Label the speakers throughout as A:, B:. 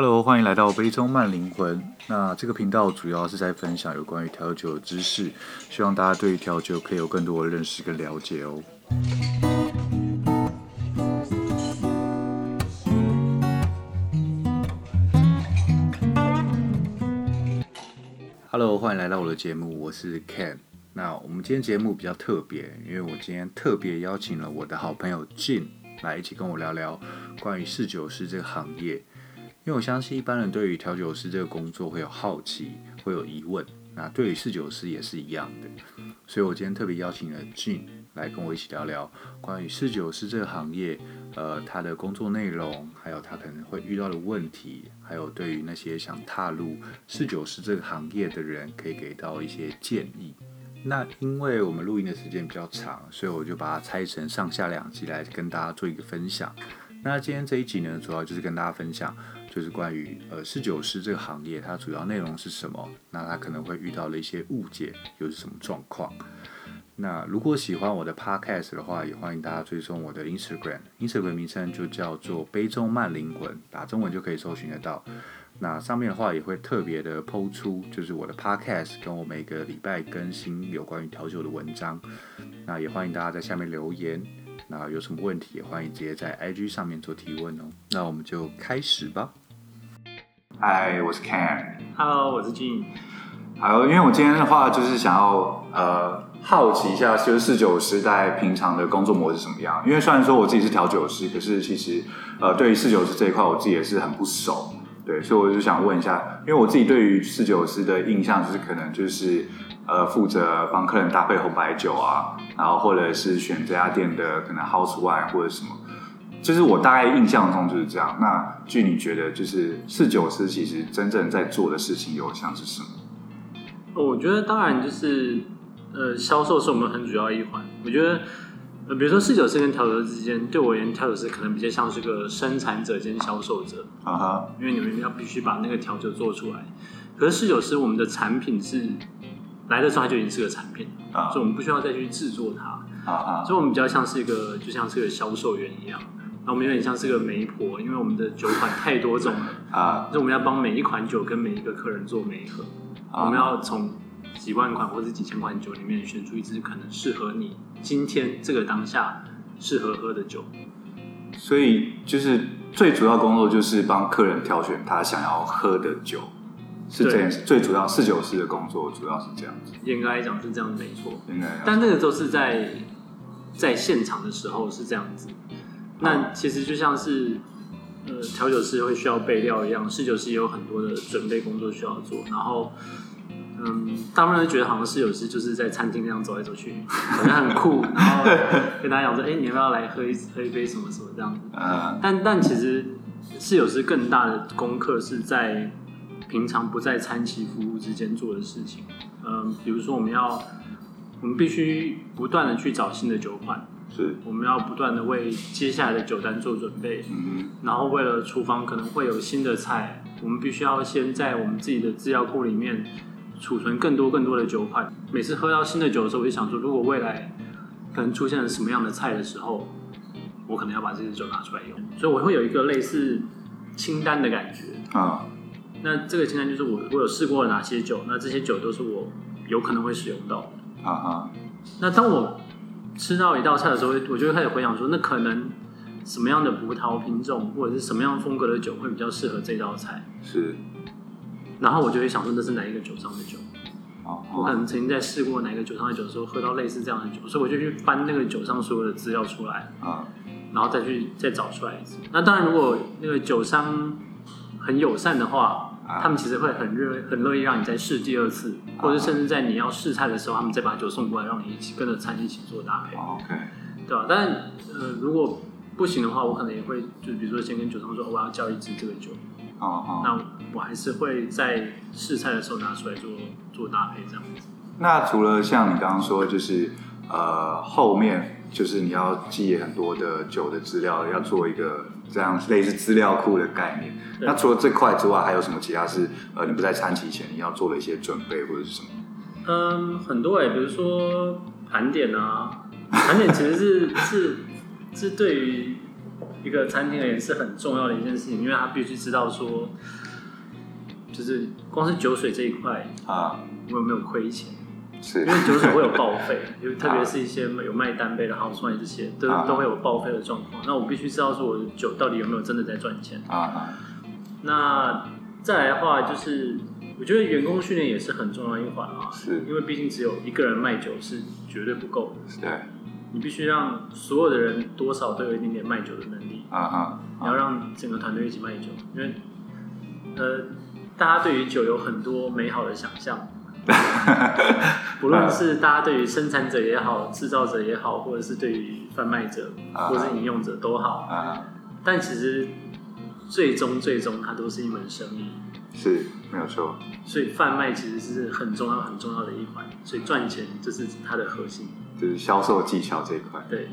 A: Hello，欢迎来到杯中慢灵魂。那这个频道主要是在分享有关于调酒的知识，希望大家对于调酒可以有更多的认识跟了解哦。Hello，欢迎来到我的节目，我是 Ken。那我们今天节目比较特别，因为我今天特别邀请了我的好朋友 Jin 来一起跟我聊聊关于侍酒师这个行业。因为我相信一般人对于调酒师这个工作会有好奇，会有疑问。那对于侍酒师也是一样的，所以我今天特别邀请了 Gin 来跟我一起聊聊关于侍酒师这个行业，呃，他的工作内容，还有他可能会遇到的问题，还有对于那些想踏入侍酒师这个行业的人，可以给到一些建议。那因为我们录音的时间比较长，所以我就把它拆成上下两集来跟大家做一个分享。那今天这一集呢，主要就是跟大家分享。就是关于呃侍酒师这个行业，它主要内容是什么？那它可能会遇到了一些误解又是什么状况？那如果喜欢我的 podcast 的话，也欢迎大家追踪我的 Instagram，Instagram 名称就叫做杯中慢灵魂，打中文就可以搜寻得到。那上面的话也会特别的抛出，就是我的 podcast 跟我每个礼拜更新有关于调酒的文章。那也欢迎大家在下面留言。那有什么问题也欢迎直接在 IG 上面做提问哦。那我们就开始吧。嗨，我是 Ken。
B: Hello，我是 Jin。
A: 好，因为我今天的话就是想要呃好奇一下，就是四九师在平常的工作模式是什么样？因为虽然说我自己是调酒师，可是其实呃对于侍酒师这一块，我自己也是很不熟。对，所以我就想问一下，因为我自己对于侍酒师的印象就是可能就是。呃，负责帮客人搭配红白酒啊，然后或者是选这家店的可能 house wine 或者什么，就是我大概印象中就是这样。那据你觉得，就是侍酒师其实真正在做的事情有像是什么？
B: 我觉得当然就是呃，销售是我们很主要一环。我觉得呃，比如说侍酒师跟调酒师之间，对我而言，调酒师可能比较像是个生产者兼销售者啊哈，因为你们要必须把那个调酒做出来。可是侍酒师，我们的产品是。来的时候它就已经是个产品，啊、所以我们不需要再去制作它。啊啊、所以我们比较像是一个，就像是个销售员一样。那我们有点像是个媒婆，因为我们的酒款太多种了。啊，所以我们要帮每一款酒跟每一个客人做媒合。啊、我们要从几万款或者几千款酒里面选出一支可能适合你今天这个当下适合喝的酒。
A: 所以就是最主要工作就是帮客人挑选他想要喝的酒。是这样，最主要四九师的工作主要是这样子。
B: 严格来讲是这样子，没错。
A: 应该。
B: 但那个都是在在现场的时候是这样子。那其实就像是呃调酒师会需要备料一样，侍酒师也有很多的准备工作需要做。然后嗯，大部分人觉得好像侍酒师就是在餐厅那样走来走去，好像很酷。然后跟大家讲说，哎、欸，你要不要来喝一喝一杯什么什么这样子？嗯。但但其实侍酒师更大的功课是在。平常不在餐期服务之间做的事情，嗯，比如说我们要，我们必须不断的去找新的酒款，
A: 是，
B: 我们要不断的为接下来的酒单做准备，嗯，然后为了厨房可能会有新的菜，我们必须要先在我们自己的资料库里面储存更多更多的酒款。每次喝到新的酒的时候，我就想说，如果未来可能出现了什么样的菜的时候，我可能要把这些酒拿出来用，所以我会有一个类似清单的感觉。啊。那这个清单就是我我有试过哪些酒，那这些酒都是我有可能会使用到的。啊哈。那当我吃到一道菜的时候，我就会开始回想说，那可能什么样的葡萄品种或者是什么样风格的酒会比较适合这道菜？
A: 是。
B: 然后我就会想说，那是哪一个酒商的酒？哦。我可能曾经在试过哪一个酒商的酒的时候，喝到类似这样的酒，所以我就去翻那个酒商所有的资料出来啊，然后再去再找出来一次。那当然，如果那个酒商很友善的话。他们其实会很热、很乐意让你再试第二次，或者甚至在你要试菜的时候，他们再把酒送过来，让你一起跟着餐一起做搭配。OK，对吧？但呃，如果不行的话，我可能也会，就比如说先跟酒商说，我要叫一支这个酒。哦哦。那我还是会在试菜的时候拿出来做做搭配，这样子。
A: 那除了像你刚刚说，就是呃后面。就是你要记很多的酒的资料，要做一个这样类似资料库的概念。那除了这块之外，还有什么其他是呃你不在餐期前你要做的一些准备或者是什么？
B: 嗯，很多哎、欸，比如说盘点啊，盘点其实是是是对于一个餐厅而言是很重要的一件事情，因为他必须知道说，就是光是酒水这一块啊，我有没有亏钱？
A: 是，
B: 因为酒水会有报废，因为特别是一些有卖单杯的好出来这些，都都会有报废的状况。那我必须知道说我的酒到底有没有真的在赚钱啊？那再来的话就是。我觉得员工训练也是很重要的一环啊，
A: 是，
B: 因为毕竟只有一个人卖酒是绝对不够的，
A: 对，
B: 你必须让所有的人多少都有一点点卖酒的能力啊哈，你要让整个团队一起卖酒，因为呃，大家对于酒有很多美好的想象，不论是大家对于生产者也好，制造者也好，或者是对于贩卖者或者是饮用者都好啊，但其实最终最终它都是一门生意。
A: 是没有错，
B: 所以贩卖其实是很重要很重要的一环，所以赚钱这是它的核心，
A: 就是销售技巧这一块。
B: 对，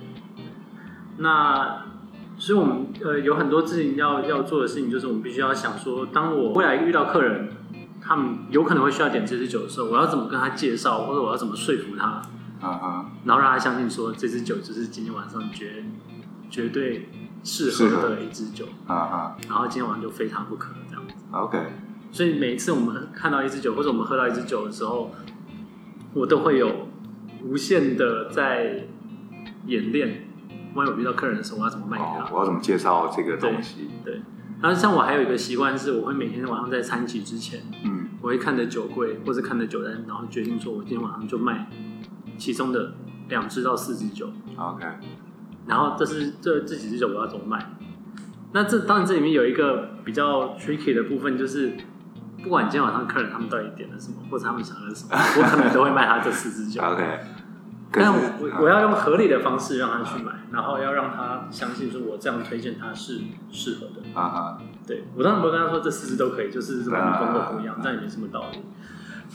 B: 那所以我们呃有很多事情要要做的事情，就是我们必须要想说，当我未来遇到客人，他们有可能会需要点这支酒的时候，我要怎么跟他介绍，或者我要怎么说服他，然后让他相信说这支酒就是今天晚上绝绝对适合的一支酒，啊啊，然后今天晚上就非他不可这样子。
A: OK。
B: 所以每一次我们看到一支酒，或者我们喝到一支酒的时候，我都会有无限的在演练。万一我遇到客人的时候，我要怎么卖给他？
A: 我要怎么介绍这个东西？
B: 对。对。然后像我还有一个习惯是，我会每天晚上在餐期之前，嗯，我会看着酒柜或者看着酒单，然后决定说，我今天晚上就卖其中的两支到四支酒。
A: OK。
B: 然后这是这这几支酒我要怎么卖？那这当然这里面有一个比较 tricky 的部分，就是。不管今天晚上客人他们到底点了什么，或者他们想要什么，我可能都会卖他这四支酒。
A: OK，
B: 但我我要用合理的方式让他去买，然后要让他相信说我这样推荐他是适合的。啊、uh huh. 对，我当然不会跟他说这四支都可以，就是什么风格不一样，这样、uh huh. 也没什么道理。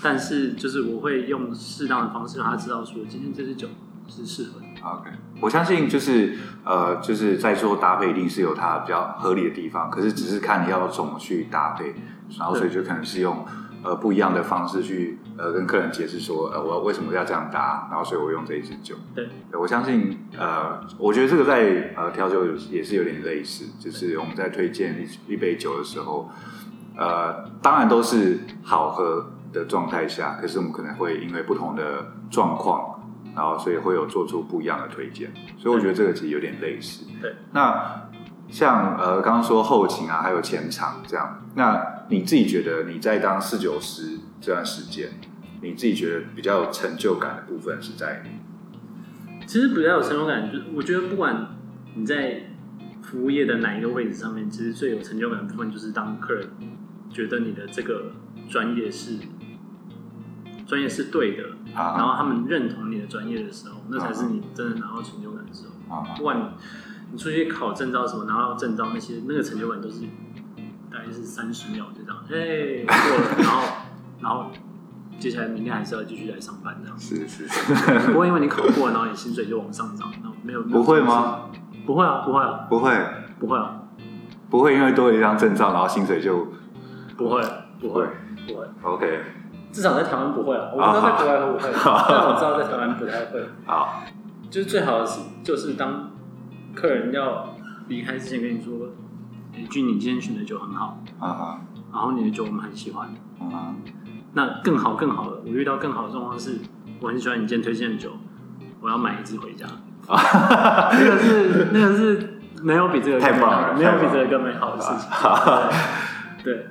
B: 但是就是我会用适当的方式让他知道说今天这支酒是适合的。
A: OK，我相信就是呃，就是在做搭配一定是有它比较合理的地方，可是只是看你要怎么去搭配。然后，所以就可能是用呃不一样的方式去呃跟客人解释说，呃我为什么要这样搭，然后所以我用这一支酒。
B: 对，
A: 我相信呃，我觉得这个在呃调酒也是有点类似，就是我们在推荐一一杯酒的时候，呃，当然都是好喝的状态下，可是我们可能会因为不同的状况，然后所以会有做出不一样的推荐。所以我觉得这个其实有点类似。
B: 对，
A: 那。像呃，刚刚说后勤啊，还有前场这样，那你自己觉得你在当侍酒师这段时间，你自己觉得比较有成就感的部分是在？
B: 其实比较有成就感，就是我觉得不管你在服务业的哪一个位置上面，其实最有成就感的部分就是当客人觉得你的这个专业是专业是对的，啊、然后他们认同你的专业的时候，那才是你真的拿到成就感的时候。啊、不管你。你出去考证照什么，拿到证照那些，那个成就感都是大概是三十秒就这样，哎过了，然后 然后接下来明天还是要继续来上班这样。
A: 是是是，
B: 不会因为你考过，然后你薪水就往上涨，那没有，
A: 不会吗？
B: 不会啊，不会啊，
A: 不会，
B: 不会啊，
A: 不会因为多了一张证照，然后薪水就
B: 不会，不会，不会。
A: OK，
B: 至少在台湾不会啊，我不知道在国外会不会，但我知道在台湾不太会。
A: 好，
B: 就是最好的是，就是当。客人要离开之前跟你说：“哎，俊，你今天选的酒很好啊哈，然后你的酒我们很喜欢啊。那更好更好的，我遇到更好的状况是，我很喜欢你今天推荐的酒，我要买一支回家。那个是那个是没有比这个
A: 太棒了，
B: 没有比这个更美好的事情。对，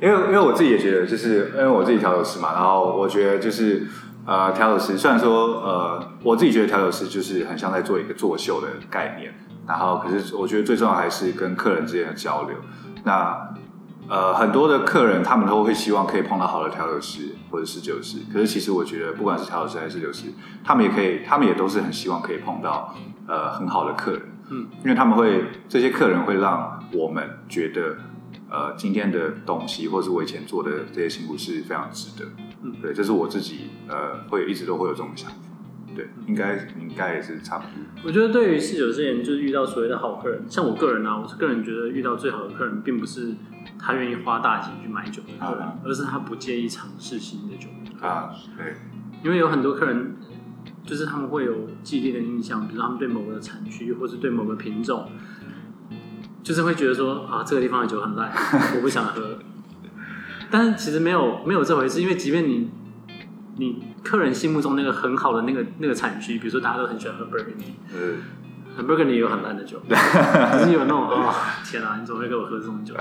A: 因为因为我自己也觉得，就是因为我自己调酒师嘛，然后我觉得就是。呃，调酒师虽然说，呃，我自己觉得调酒师就是很像在做一个作秀的概念，然后可是我觉得最重要还是跟客人之间的交流。那呃，很多的客人他们都会希望可以碰到好的调酒师或者侍酒师，可是其实我觉得不管是调酒师还是侍酒师，他们也可以，他们也都是很希望可以碰到呃很好的客人，嗯，因为他们会这些客人会让我们觉得。呃，今天的东西，或是我以前做的这些辛苦是非常值得。嗯，对，这是我自己呃，会一直都会有这种想法。对，应该应该也是差不多。
B: 我觉得对于侍酒师而言，就是遇到所谓的好客人，像我个人啊，我是个人觉得遇到最好的客人，并不是他愿意花大钱去买酒的客人，啊、而是他不介意尝试新的酒
A: 啊。对，
B: 因为有很多客人，就是他们会有既定的印象，比如说他们对某个产区或是对某个品种。就是会觉得说啊，这个地方的酒很烂，我不想喝。但是其实没有没有这回事，因为即便你你客人心目中那个很好的那个那个产区，比如说大家都很喜欢喝 Burgundy，Burgundy 也有很烂的酒，就是有那种哦，天啊，你怎么会给我喝这种酒？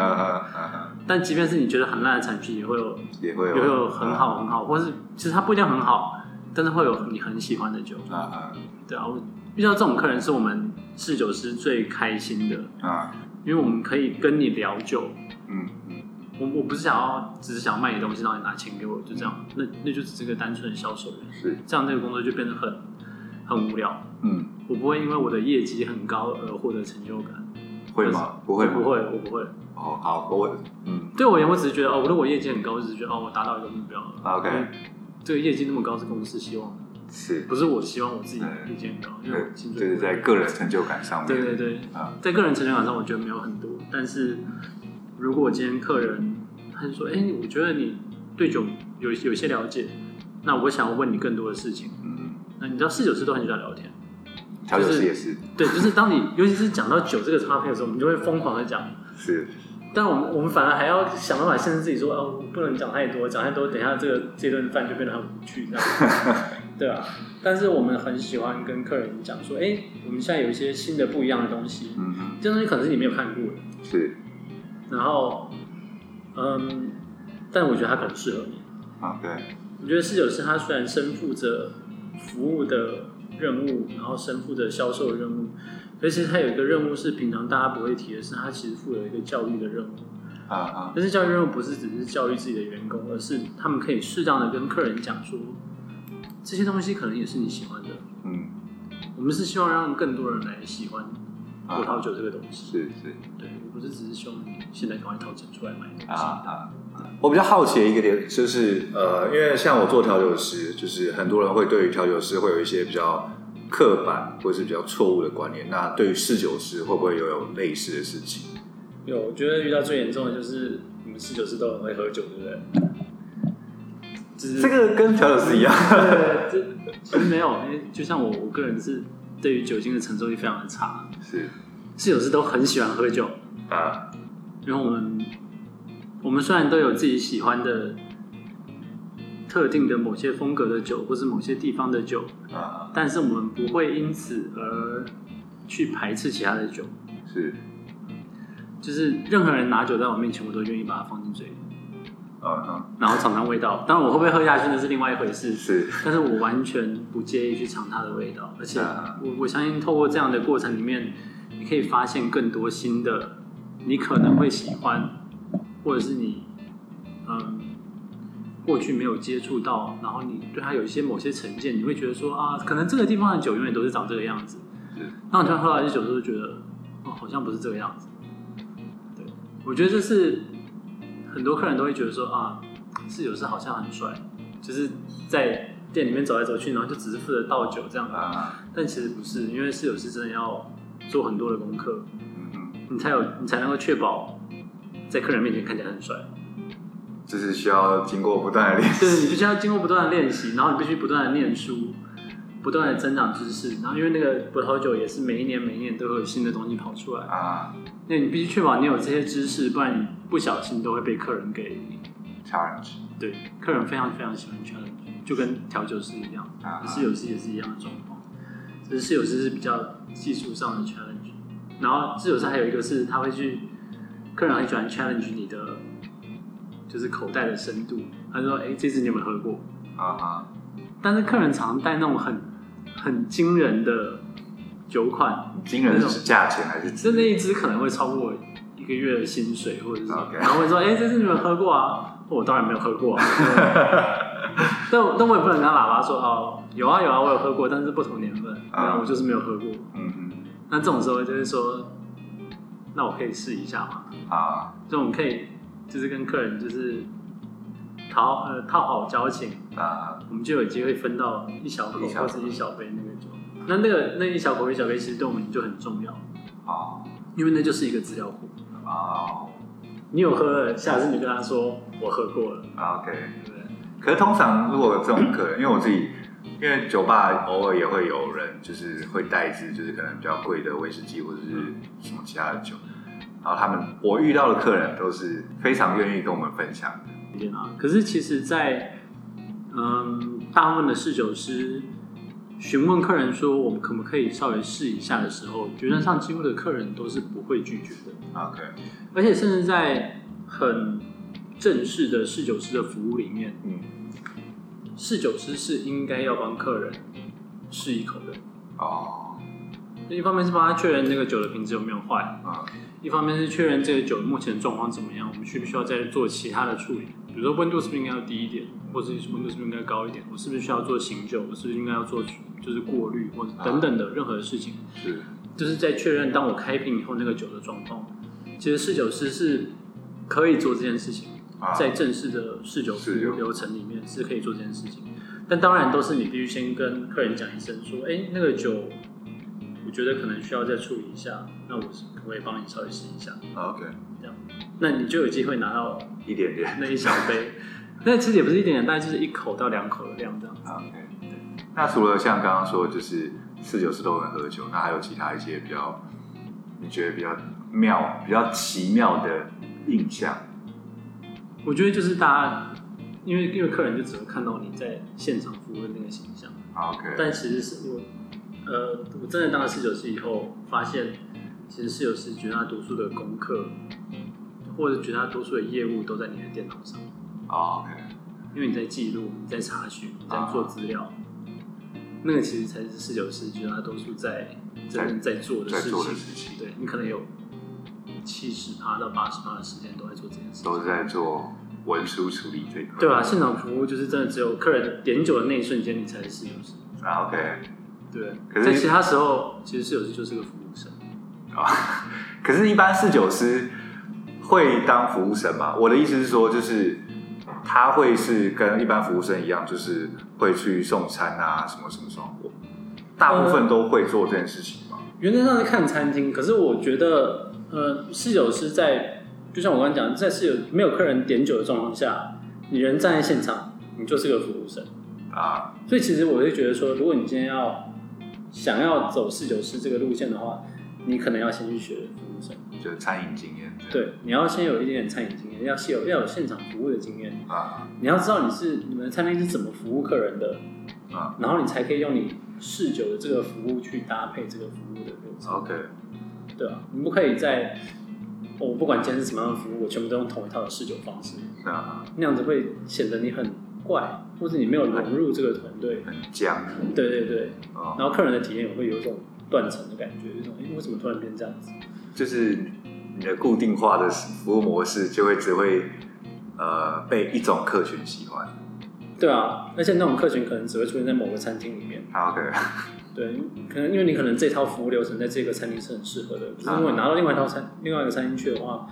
B: 但即便是你觉得很烂的产品，也会有也会有，也会有很好很好，或是其实它不一定很好，但是会有你很喜欢的酒。啊啊对啊，我遇到这种客人是我们侍酒师最开心的啊，因为我们可以跟你聊酒。嗯嗯，我我不是想要，只是想要卖你东西，让你拿钱给我，就这样。那那就只是个单纯的销售员。是这样，那个工作就变得很很无聊。嗯，我不会因为我的业绩很高而获得成就感。
A: 会吗？不会，
B: 不会，我不会。
A: 哦，好，我嗯，
B: 对我而言，我只是觉得哦，如果我业绩很高，我只是觉得哦，我达到一个目标了。
A: OK，
B: 这个业绩那么高是公司希望的，是不是我希望我自己业绩很高？因为我
A: 就是在个人成就感上面。
B: 对对对，啊在个人成就感上，我觉得没有很多。但是如果今天客人他就说，哎，我觉得你对酒有有些了解，那我想要问你更多的事情。你知道侍酒师都很喜欢聊天。
A: 调酒师也是，
B: 对，就是当你尤其是讲到酒这个差别的时候，我们就会疯狂的讲。
A: 是，
B: 但我们我们反而还要想办法限制自己说，哦，不能讲太多，讲太多，等一下这个这顿饭就变得很无趣，这样。对啊，但是我们很喜欢跟客人讲说，哎，我们现在有一些新的不一样的东西，嗯哼，这东西可能是你没有看过的。
A: 是。
B: 然后，嗯，但我觉得它可能适合你。
A: 啊，对。
B: 我觉得四九师他虽然身负着服务的。任务，然后身负着销售的任务，可是他有一个任务是平常大家不会提的是，他其实负有一个教育的任务啊啊！但是教育任务不是只是教育自己的员工，而是他们可以适当的跟客人讲说，这些东西可能也是你喜欢的。嗯，我们是希望让更多人来喜欢葡萄酒这个东西。是是，对，我不是只是希望你现在赶快掏钱出来买东西啊啊！
A: 我比较好奇的一个点就是，呃，因为像我做调酒师，就是很多人会对于调酒师会有一些比较刻板或者是比较错误的观念。那对于侍酒师会不会有有类似的事情？
B: 有，我觉得遇到最严重的就是你们侍酒师都很会喝酒，对不对？
A: 就是这个跟调酒师一
B: 样，其实没有，因为就像我，我个人是对于酒精的承受力非常的差。是，侍酒师都很喜欢喝酒啊，因为我们。我们虽然都有自己喜欢的特定的某些风格的酒，或是某些地方的酒，啊，但是我们不会因此而去排斥其他的酒。是，就是任何人拿酒在我面前，我都愿意把它放进嘴里，啊，然后尝尝味道。当然，我会不会喝下去那是另外一回事。是，但是我完全不介意去尝它的味道，而且我我相信透过这样的过程里面，你可以发现更多新的，你可能会喜欢。或者是你，嗯，过去没有接触到，然后你对他有一些某些成见，你会觉得说啊，可能这个地方的酒永远都是长这个样子。是。当你突然喝到一些酒，都会觉得哦，好像不是这个样子。对，我觉得这是很多客人都会觉得说啊，侍酒师好像很帅，就是在店里面走来走去，然后就只是负责倒酒这样。啊。但其实不是，因为侍酒师真的要做很多的功课，你才有，你才能够确保。在客人面前看起来很帅，
A: 就是需要经过不断的练习。
B: 对，你必须要经过不断的练习，然后你必须不断的念书，不断的增长知识。然后因为那个葡萄酒也是每一年每一年都会有新的东西跑出来啊，那你必须确保你有这些知识，不然你不小心都会被客人给
A: challenge。
B: 对，客人非常非常喜欢 challenge，就跟调酒师一样，啊侍酒师也是一样的状况。只是侍酒师是比较技术上的 challenge，然后侍酒师还有一个是他会去。客人很喜欢 challenge 你的，就是口袋的深度。他说：“哎、欸，这支你有没有喝过？”啊哈。但是客人常常带那种很很惊人的酒款，
A: 惊人的是价钱还是？
B: 就那一支可能会超过一个月的薪水，或者是.然后会说：“哎、欸，这支你有没有喝过啊？”我当然没有喝过啊。但但我也不能跟他喇叭说：“哦，有啊有啊，我有喝过，但是不同年份，然后、uh huh. 我就是没有喝过。”嗯嗯。那这种时候就是说。那我可以试一下嘛？啊，就我们可以就是跟客人就是讨呃套好交情啊，我们就有机会分到一小口或者一小杯那个酒。那那个那一小口一小杯其实对我们就很重要啊，因为那就是一个资料库啊。你有喝了，下次你跟他说我喝过了
A: ，OK，对。可是通常如果有这种客人，因为我自己。因为酒吧偶尔也会有人，就是会带一支，就是可能比较贵的威士忌或者是什么其他的酒。然后他们我遇到的客人都是非常愿意跟我们分享的。
B: 啊，可是其实在，在嗯，大部分的侍酒师询问客人说我们可不可以稍微试一下的时候，原则上几乎的客人都是不会拒绝的。
A: OK，
B: 而且甚至在很正式的侍酒师的服务里面，嗯，侍酒师是应该要帮客人试一口的。哦，一方面是帮他确认那个酒的瓶子有没有坏，啊，一方面是确认这个酒目前状况怎么样，我们需不需要再做其他的处理？比如说温度是不是应该要低一点，或者是温度是不是应该高一点？我是不是需要做醒酒？我是不是应该要做就是过滤或者等等的任何的事情？是，就是在确认当我开瓶以后那个酒的状况。其实侍酒师是可以做这件事情，在正式的试酒服务流程里面是可以做这件事情。但当然都是你必须先跟客人讲一声，说，哎，那个酒，我觉得可能需要再处理一下，那我是可不可以帮你稍微试一下
A: ？OK，
B: 这样，那你就有机会拿到
A: 一点点
B: 那一小杯，那其实也不是一点点，大概就是一口到两口的量这样子。
A: OK，对。那除了像刚刚说，就是四九四都会喝酒，那还有其他一些比较你觉得比较妙、比较奇妙的印象？
B: 我觉得就是大家。因为因为客人就只能看到你在现场服务的那个形象
A: ，OK。
B: 但其实是我，呃，我真的当了侍酒师以后，发现其实侍酒师绝大多数的功课，或者绝大多数的业务都在你的电脑上
A: ，OK。
B: 因为你在记录，你在查询，你在做资料，那个其实才是侍酒师绝大多数在真正在做的事情。对，你可能有七十趴到八十趴的时间都在做这件事，
A: 都是在做。文书处理这一块，
B: 对啊，现场服务就是真的只有客人点酒的那一瞬间，你才是侍酒师
A: 啊。OK，
B: 对。可是在其他时候，其实四酒师就是个服务生
A: 啊。可是，一般侍酒师会当服务生吗？我的意思是说，就是他会是跟一般服务生一样，就是会去送餐啊，什么什么什么。大部分都会做这件事情吗？
B: 呃，原则上是看餐厅，可是我觉得，呃，侍酒师在。就像我刚刚讲，在是有没有客人点酒的状况下，你人站在现场，你就是个服务生啊。所以其实我会觉得说，如果你今天要想要走侍酒师这个路线的话，你可能要先去学服务生，
A: 就是餐饮经验。
B: 对，你要先有一点点餐饮经验，要先有要有现场服务的经验啊。你要知道你是你们的餐厅是怎么服务客人的啊，然后你才可以用你侍酒的这个服务去搭配这个服务的流程。
A: OK，
B: 对啊，你不可以在。我不管今天是什么样的服务，我全部都用同一套的试酒方式，啊，那样子会显得你很怪，或者你没有融入这个团队，
A: 很僵。
B: 对对对，哦、然后客人的体验也会有一种断层的感觉，有一种哎，为什么突然变这样子？
A: 就是你的固定化的服务模式就会只会呃被一种客群喜欢。
B: 对啊，而且那种客群可能只会出现在某个餐厅里面。
A: OK。
B: 对，可能因为你可能这套服务流程在这个餐厅是很适合的，可是如果你拿到另外一套餐、另外一个餐厅去的话，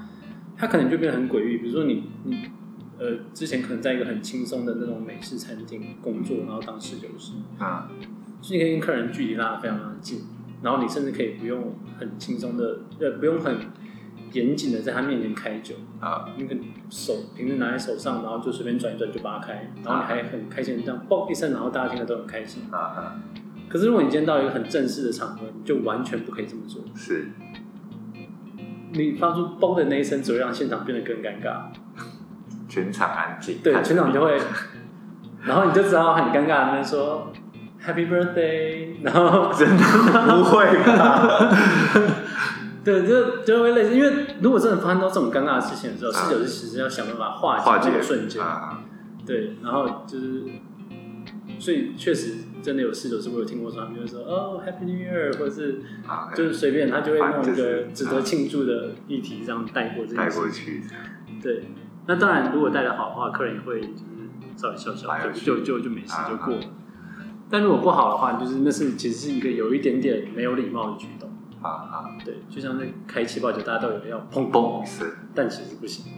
B: 它可能就变得很诡异。比如说你，你呃之前可能在一个很轻松的那种美式餐厅工作，然后当侍酒师，啊，所以你可以跟客人距离拉得非常非常近，然后你甚至可以不用很轻松的，呃，不用很严谨的在他面前开酒啊，你可手瓶子拿在手上，然后就随便转一转就把它开，然后你还很开心的这样嘣一声，然后大家听得都很开心啊啊。可是如果你今天到一个很正式的场合，你就完全不可以这么做。
A: 是，
B: 你发出“嘣”的那一声，只会让现场变得更尴尬，
A: 全场安静。
B: 对，全场就会，然后你就只好很尴尬的说 “Happy Birthday”，然后
A: 真的不会吧？
B: 对，就就会类似，因为如果真的发生到这种尴尬的事情的时候，侍酒师其实要想办法化解这个瞬间。对，然后就是，所以确实。真的有事的时候，我有听过说，他们就会说哦，Happy New Year，或者是就是随便，他就会弄一个值得庆祝的议题这样带过这带过去。对，那当然，如果带的好的话，客人也会就是稍微笑笑，就就就没事就过了。但如果不好的话，就是那是其实是一个有一点点没有礼貌的举动啊啊！对，就像那开气泡酒，大家都有要砰砰是，但其实不行。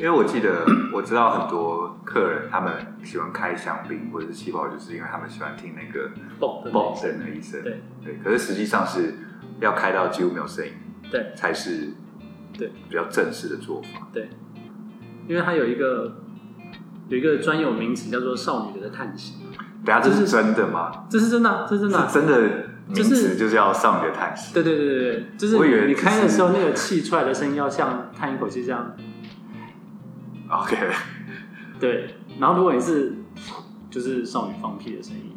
B: 对。
A: 因为我记得 我知道很多客人，他们喜欢开香槟或者是气泡，就是因为他们喜欢听那个
B: 嘣
A: 嘣声的一声。
B: 对
A: 对，可是实际上是要开到几乎没有声音，
B: 对，
A: 才是对比较正式的做法。
B: 对，因为它有一个有一个专有名词叫做“少女的叹息”。
A: 等下，这是真的吗？
B: 这是真的，这是真的，
A: 是真的名词就是要上你的叹息。
B: 对对对对对，就是你开的时候那个气出来的声音要像叹一口气这样。
A: OK。
B: 对，然后如果你是就是少女放屁的声音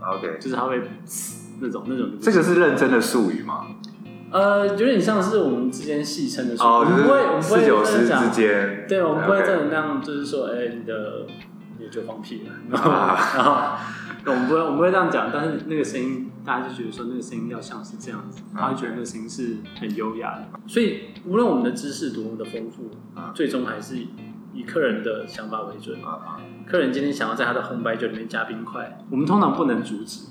A: ，OK，
B: 就是它会那种那种。
A: 这个是认真的术语吗？
B: 呃，有点像是我们之间戏称的术语。
A: 哦，就是
B: 我们不会，我们不会
A: 侍酒师之间。
B: 对，我们不会真的那样，就是说，哎，你的你就放屁了，然后，然后我们不会，我们不会这样讲。但是那个声音，大家就觉得说那个声音要像是这样子，他会觉得那个声音是很优雅的。所以，无论我们的知识多么的丰富，最终还是。以客人的想法为准。啊，客人今天想要在他的红白酒里面加冰块，我们通常不能阻止。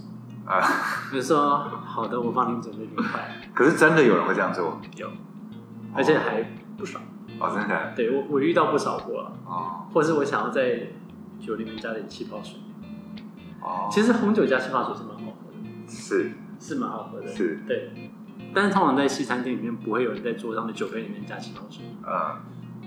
B: 啊，比如说，好的，我帮您准备冰块。
A: 可是真的有人会这样做？
B: 有，而且还不少。
A: 哦，真的？
B: 对，我我遇到不少过了。哦。或者是我想要在酒里面加点气泡水。哦。其实红酒加气泡水是蛮好喝的。
A: 是。
B: 是蛮好喝的。
A: 是。
B: 对。但是通常在西餐厅里面，不会有人在桌上的酒杯里面加气泡水。啊。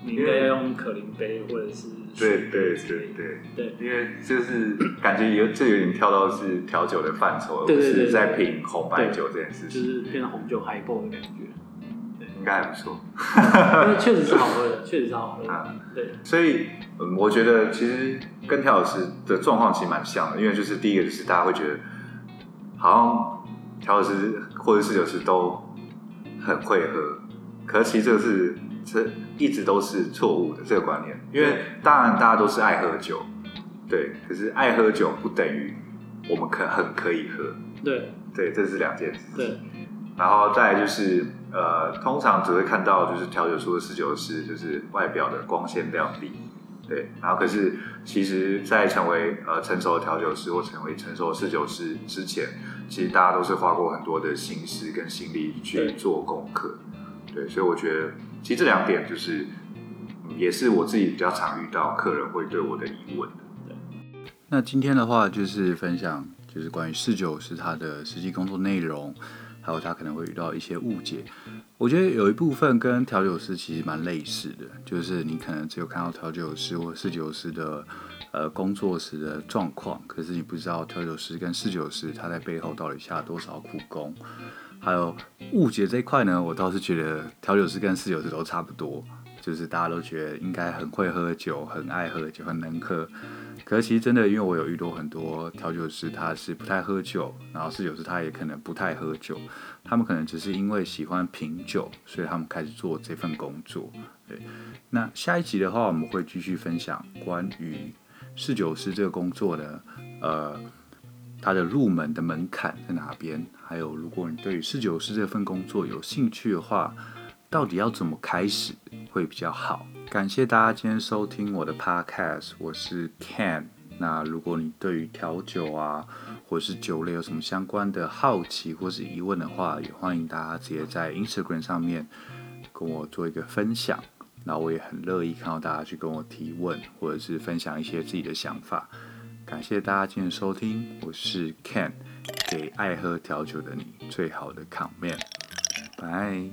B: 你应该要用可伶杯或者是
A: 对对对对对，因为就是感觉有这有点跳到是调酒的范畴，而不是在品红白酒这件事
B: 情，就是变成红酒 highball 的感觉，
A: 对，应该还不
B: 错，确实是好喝的，确实是好喝的，对。
A: 所以嗯，我觉得其实跟调酒师的状况其实蛮像的，因为就是第一个就是大家会觉得，好像调酒师或者侍酒师都很会喝，可是其实这个是。这一直都是错误的这个观念，因为当然大家都是爱喝酒，对，可是爱喝酒不等于我们可很可以喝，
B: 对，
A: 对，这是两件事。
B: 对，
A: 然后再来就是呃，通常只会看到就是调酒师的侍酒师，就是外表的光鲜亮丽，对，然后可是其实，在成为呃成熟的调酒师或成为成熟的侍酒师之前，其实大家都是花过很多的心思跟心力去做功课，对，对，所以我觉得。其实这两点就是，也是我自己比较常遇到客人会对我的疑问的。对。那今天的话就是分享，就是关于四九师他的实际工作内容，还有他可能会遇到一些误解。我觉得有一部分跟调酒师其实蛮类似的，就是你可能只有看到调酒师或侍酒师的呃工作时的状况，可是你不知道调酒师跟侍酒师他在背后到底下了多少苦功。还有误解这一块呢，我倒是觉得调酒师跟侍酒师都差不多，就是大家都觉得应该很会喝酒，很爱喝酒，很能喝。可是其实真的，因为我有遇到很多调酒师，他是不太喝酒，然后侍酒师他也可能不太喝酒，他们可能只是因为喜欢品酒，所以他们开始做这份工作。对，那下一集的话，我们会继续分享关于侍酒师这个工作的，呃。它的入门的门槛在哪边？还有，如果你对于侍酒师这份工作有兴趣的话，到底要怎么开始会比较好？感谢大家今天收听我的 podcast，我是 Ken。那如果你对于调酒啊，或是酒类有什么相关的好奇或是疑问的话，也欢迎大家直接在 Instagram 上面跟我做一个分享。那我也很乐意看到大家去跟我提问，或者是分享一些自己的想法。感谢大家今天收听，我是 Ken，给爱喝调酒的你最好的 comment，拜。